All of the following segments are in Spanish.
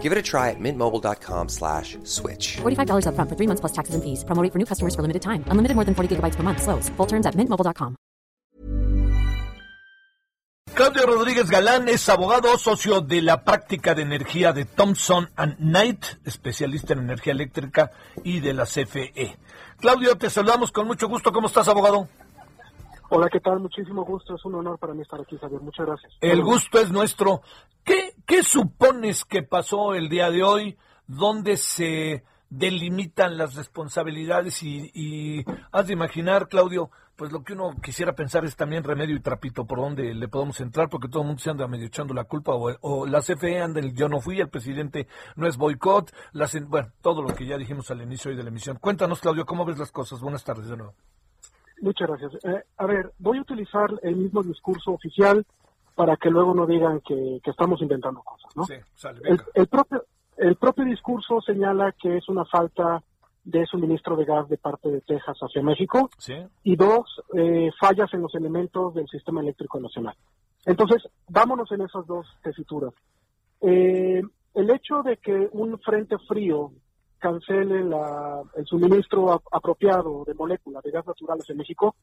Give it a try at mintmobile.com slash switch. $45 upfront for three months plus taxes and fees. Promo rate for new customers for limited time. Unlimited more than 40 gigabytes per month. Slows. Full terms at mintmobile.com. Claudio Rodríguez Galán es abogado socio de la práctica de energía de Thompson and Knight, especialista en energía eléctrica y de la CFE. Claudio, te saludamos con mucho gusto. ¿Cómo estás, abogado? Hola, ¿qué tal? Muchísimo gusto. Es un honor para mí estar aquí, Javier. Muchas gracias. El gusto es nuestro. ¿Qué, qué supones que pasó el día de hoy? ¿Dónde se delimitan las responsabilidades? Y, y has de imaginar, Claudio, pues lo que uno quisiera pensar es también remedio y trapito por dónde le podemos entrar, porque todo el mundo se anda medio echando la culpa, o, o la CFE anda el yo no fui, el presidente no es boicot, bueno, todo lo que ya dijimos al inicio hoy de la emisión. Cuéntanos, Claudio, ¿cómo ves las cosas? Buenas tardes de nuevo. Muchas gracias. Eh, a ver, voy a utilizar el mismo discurso oficial para que luego no digan que, que estamos inventando cosas, ¿no? Sí, sale, El, propio, el propio discurso señala que es una falta de suministro de gas de parte de Texas hacia México Sí, y dos, eh, fallas en los elementos del sistema eléctrico nacional. Entonces, vámonos en esas dos tesituras. Eh, el hecho de que un frente frío cancele la- el suministro ap- apropiado de moléculas de gas naturales en México,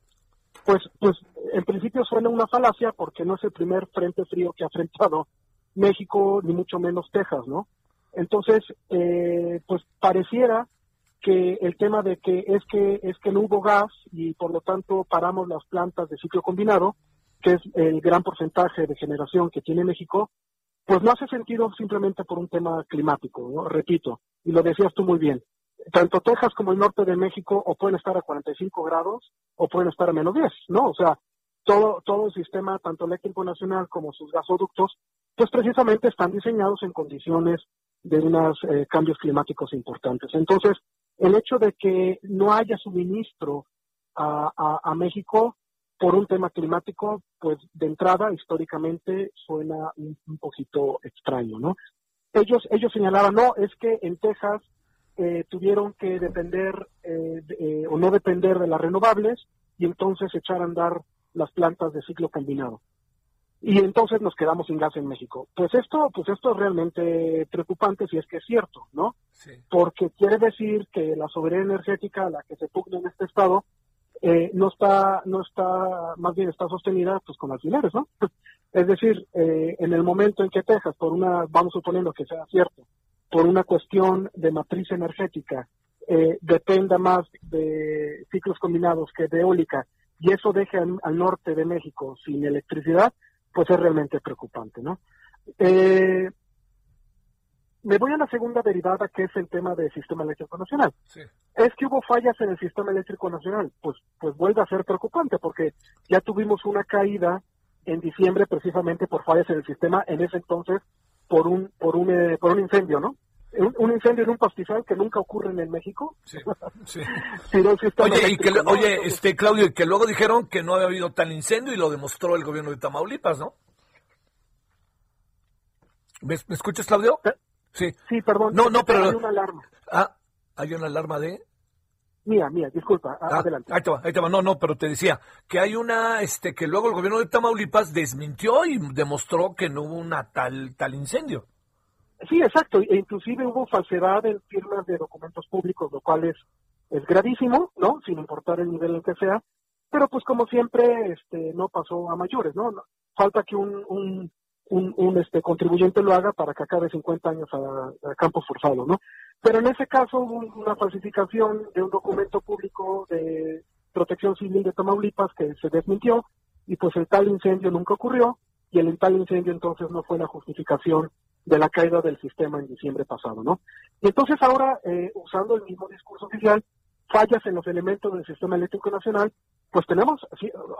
pues, pues en principio suena una falacia porque no es el primer frente frío que ha enfrentado México, ni mucho menos Texas, ¿no? Entonces, eh, pues pareciera que el tema de que es que es que no hubo gas y por lo tanto paramos las plantas de ciclo combinado, que es el gran porcentaje de generación que tiene México, pues no hace sentido simplemente por un tema climático, ¿no? repito, y lo decías tú muy bien. Tanto Texas como el norte de México o pueden estar a 45 grados o pueden estar a menos 10, ¿no? O sea, todo, todo el sistema, tanto eléctrico nacional como sus gasoductos, pues precisamente están diseñados en condiciones de unos eh, cambios climáticos importantes. Entonces, el hecho de que no haya suministro a, México por un tema climático, pues de entrada, históricamente, suena un, un poquito extraño, ¿no? Ellos, ellos señalaban, no, es que en Texas eh, tuvieron que depender eh, de- eh, o no depender de las renovables y entonces echar a andar las plantas de ciclo combinado. Y entonces nos quedamos sin gas en México. Pues esto, pues esto es realmente preocupante si es que es cierto, ¿no? sí. porque quiere decir que la soberanía energética a la que se pugna en este estado eh, no está no está más bien está sostenida pues con alfileres no es decir eh, en el momento en que Texas por una vamos suponiendo que sea cierto por una cuestión de matriz energética eh, dependa más de ciclos combinados que de eólica y eso deje al, al norte de México sin electricidad pues es realmente preocupante no eh, me voy a la segunda derivada, que es el tema del sistema eléctrico nacional. Sí. Es que hubo fallas en el sistema eléctrico nacional. Pues, pues vuelve a ser preocupante, porque ya tuvimos una caída en diciembre precisamente por fallas en el sistema, en ese entonces por un, por un, eh, por un incendio, ¿no? Un, un incendio en un pastizal que nunca ocurre en el México. Sí, sí. Oye, y que, ¿no? oye, este Claudio, y que luego dijeron que no había habido tal incendio y lo demostró el gobierno de Tamaulipas, ¿no? ¿Me, me escuchas, Claudio? Sí. Sí, perdón. No, no, pero- Hay una alarma. Ah, hay una alarma de. Mía, mía, disculpa. Ah, adelante. ahí te va, ahí te va. No, no, pero te decía que hay una, este, que luego el gobierno de Tamaulipas desmintió y demostró que no hubo una tal, tal incendio. Sí, exacto. E inclusive hubo falsedad en firmas de documentos públicos, lo cual es, es gravísimo, ¿no? Sin importar el nivel en que sea. Pero pues como siempre, este, no pasó a mayores, ¿no? No- Falta que un, un, un, un, este, contribuyente lo haga para que acabe 50 años a, a campo forzado, ¿no? Pero en ese caso hubo una falsificación de un documento público de protección civil de Tamaulipas que se desmintió y pues el tal incendio nunca ocurrió y el tal incendio entonces no fue la justificación de la caída del sistema en diciembre pasado, ¿no? Y entonces ahora, eh, usando el mismo discurso oficial, fallas en los elementos del sistema eléctrico nacional, pues tenemos,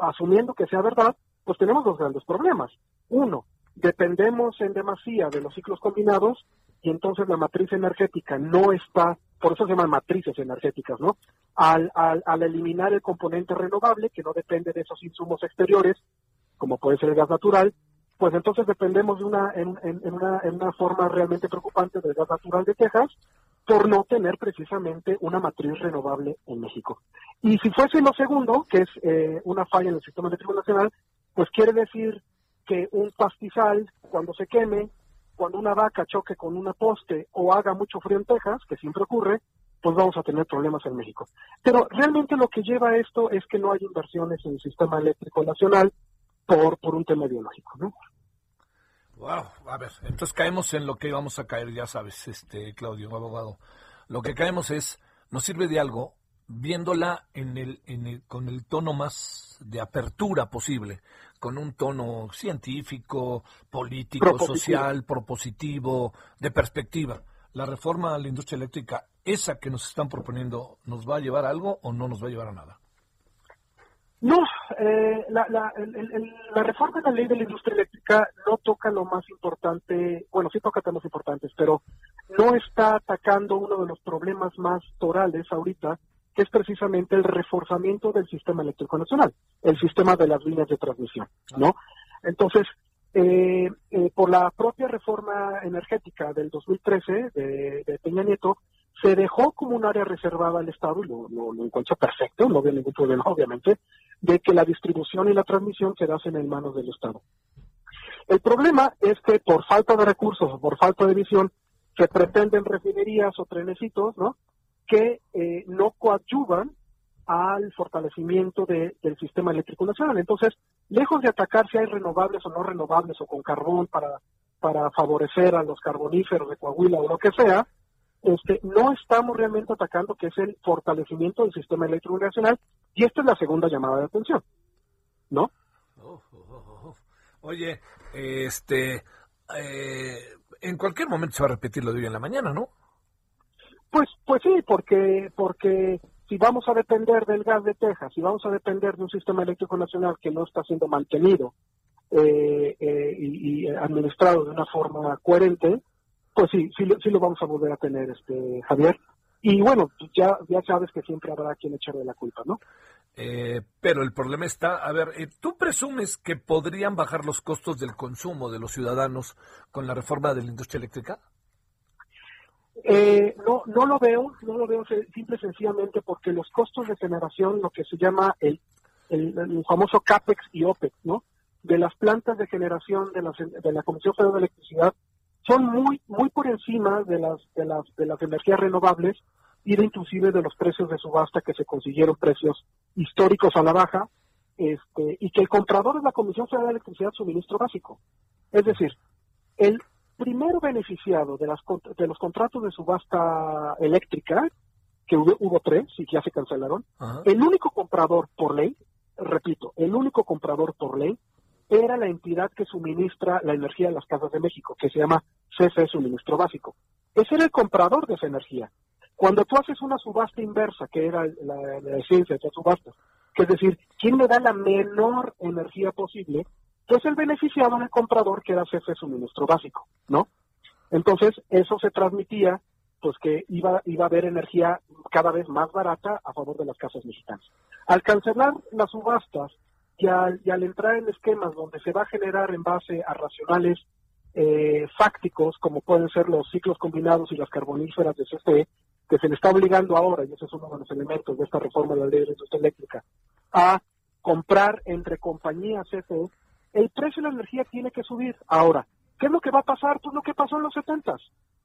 asumiendo que sea verdad, pues tenemos dos grandes problemas. Uno, dependemos en demasía de los ciclos combinados y entonces la matriz energética no está por eso se llaman matrices energéticas, ¿no? Al, al, al eliminar el componente renovable, que no depende de esos insumos exteriores, como puede ser el gas natural, pues entonces dependemos de una en, en, en una, en una forma realmente preocupante del gas natural de Texas por no tener precisamente una matriz renovable en México. Y si fuese lo segundo, que es eh, una falla en el sistema eléctrico nacional, pues quiere decir que un pastizal, cuando se queme, cuando una vaca choque con una poste o haga mucho frío en Texas, que siempre ocurre, pues vamos a tener problemas en México. Pero realmente lo que lleva a esto es que no hay inversiones en el sistema eléctrico nacional por, por un tema ideológico, ¿no? Wow, a ver, entonces caemos en lo que íbamos a caer, ya sabes, este Claudio, abogado. Lo que caemos es, nos sirve de algo viéndola en el, en el, con el tono más de apertura posible, con un tono científico, político, Propositivo. social, propositivo, de perspectiva. La reforma a la industria eléctrica, esa que nos están proponiendo, ¿nos va a llevar a algo o no nos va a llevar a nada? No, eh, la, la, el- el- el- la reforma de la ley de la industria eléctrica no toca lo más importante, bueno, sí toca temas importantes, pero no está atacando uno de los problemas más torales ahorita, que es precisamente el reforzamiento del sistema eléctrico nacional, el sistema de las líneas de transmisión, ¿no? Entonces, eh, eh, por la propia reforma energética del 2013 de, de Peña Nieto, se dejó como un área reservada al Estado, y lo, lo, encuentro perfecto, no veo ningún problema, obviamente, de que la distribución y la transmisión quedasen en manos del Estado. El problema es que por falta de recursos o por falta de visión, se pretenden refinerías o trenecitos, ¿no? Que eh, no coadyuvan al fortalecimiento de- del sistema eléctrico nacional. Entonces, lejos de atacar si hay renovables o no renovables o con carbón para, para favorecer a los carboníferos de Coahuila o lo que sea, este, no estamos realmente atacando que es el fortalecimiento del sistema eléctrico nacional y esta es la segunda llamada de atención, ¿no? Oh, oh, oh. Oye, este, eh, en cualquier momento se va a repetir lo de hoy en la mañana, ¿no? Pues, pues sí, porque, porque si vamos a depender del gas de Texas, si vamos a depender de un sistema eléctrico nacional que no está siendo mantenido eh, eh, y, administrado de una forma coherente, pues sí, sí, sí lo vamos a volver a tener, este Javier. Y bueno, ya, ya sabes que siempre habrá quien echarle la culpa, ¿no? Eh, pero el problema está, a ver, eh, ¿tú presumes que podrían bajar los costos del consumo de los ciudadanos con la reforma de la industria eléctrica? Eh, no, no lo veo, no lo veo simple y sencillamente porque los costos de generación, lo que se llama el, el, el famoso CAPEX y OPEX, ¿no? De las plantas de generación de, las, de la Comisión Federal de Electricidad son muy, muy por encima de las, de las, de las energías renovables y de inclusive de los precios de subasta que se consiguieron precios históricos a la baja, este, y que el comprador es la Comisión Federal de Electricidad suministro básico. Es decir, el primero beneficiado de, las, de los contratos de subasta eléctrica, que hubo, hubo tres y que ya se cancelaron, Ajá. el único comprador por ley, repito, el único comprador por ley era la entidad que suministra la energía a las casas de México, que se llama CFE Suministro Básico. Ese era el comprador de esa energía. Cuando tú haces una subasta inversa, que era la, la esencia de las subastas, que es decir, ¿quién me da la menor energía posible? Pues el beneficiado el comprador, que era CFE Suministro Básico, ¿no? Entonces, eso se transmitía, pues que iba, iba a haber energía cada vez más barata a favor de las casas mexicanas. Al cancelar las subastas y al, y al entrar en esquemas donde se va a generar en base a racionales eh, fácticos, como pueden ser los ciclos combinados y las carboníferas de CFE, que se le está obligando ahora, y ese es uno de los elementos de esta reforma de la ley de la industria eléctrica, a comprar entre compañías CFE, el precio de la energía tiene que subir. Ahora, ¿qué es lo que va a pasar? Pues lo que pasó en los 70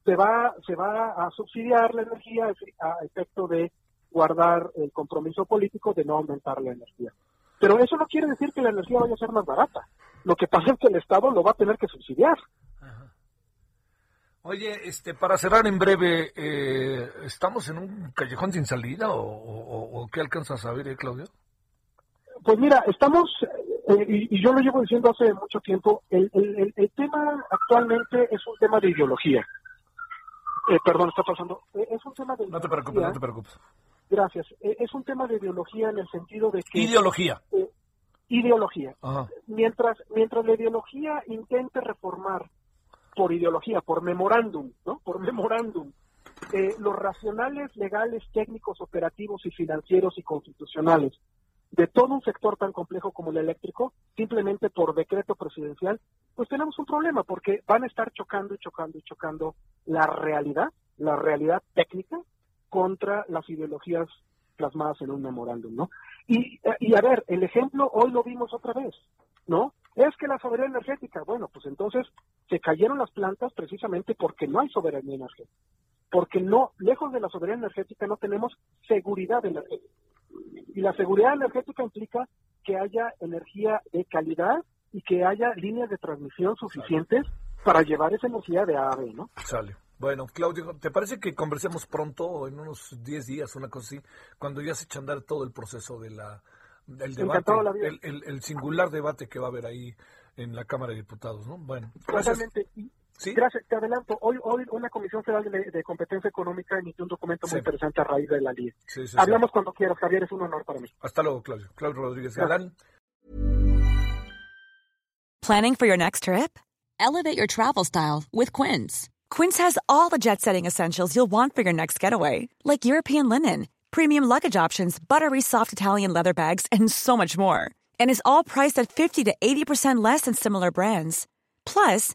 se va se va a subsidiar la energía a efecto de guardar el compromiso político de no aumentar la energía. Pero eso no quiere decir que la energía vaya a ser más barata. Lo que pasa es que el Estado lo va a tener que subsidiar. Oye, este, para cerrar en breve, eh, ¿estamos en un callejón sin salida o, o- o qué alcanzas a ver, eh, Claudio? Pues mira, estamos, eh, y, y yo lo llevo diciendo hace mucho tiempo, el, el- el- tema actualmente es un tema de ideología. Eh, perdón, está pasando. Eh, es un tema de No te preocupes, no te preocupes. Gracias. Eh, es un tema de ideología en el sentido de que... Ideología. ideología. Ajá. Mientras, mientras la ideología intente reformar por ideología, por memorándum, ¿no? Por memorándum, eh, los racionales legales, técnicos, operativos y financieros y constitucionales de todo un sector tan complejo como el eléctrico, simplemente por decreto presidencial, pues tenemos un problema porque van a estar chocando y chocando y chocando la realidad, la realidad técnica contra las ideologías plasmadas en un memorándum, ¿no? Y, y a ver, el ejemplo hoy lo vimos otra vez, ¿no? Es que la soberanía energética, bueno, pues entonces se cayeron las plantas precisamente porque no hay soberanía energética, porque no, lejos de la soberanía energética no tenemos seguridad energética. Y la seguridad energética implica que haya energía de calidad y que haya líneas de transmisión suficientes para llevar esa energía de A a B, ¿no? Sale. Bueno, Claudio, ¿te parece que conversemos pronto, en unos 10 días, una cosa así, cuando ya se eche a andar todo el proceso de la, del debate, el, el, el, singular debate que va a haber ahí en la Cámara de Diputados, ¿no? Bueno, gracias. ¿Sí? Gracias, te adelanto. Hoy, hoy una Comisión Federal de, de Competencia Económica emitió un documento muy interesante a raíz de la ley. Sí, sí, Hablamos cuando quieras, Javier, es un honor para mí. Hasta luego, Claudio. Claudio Rodríguez Galán. Planning for your next trip? Elevate your travel style with Quince. Quince has all the jet-setting essentials you'll want for your next getaway, like European linen, premium luggage options, buttery soft Italian leather bags, and so much more. And is all priced at 50 to 80% less than similar brands. Plus,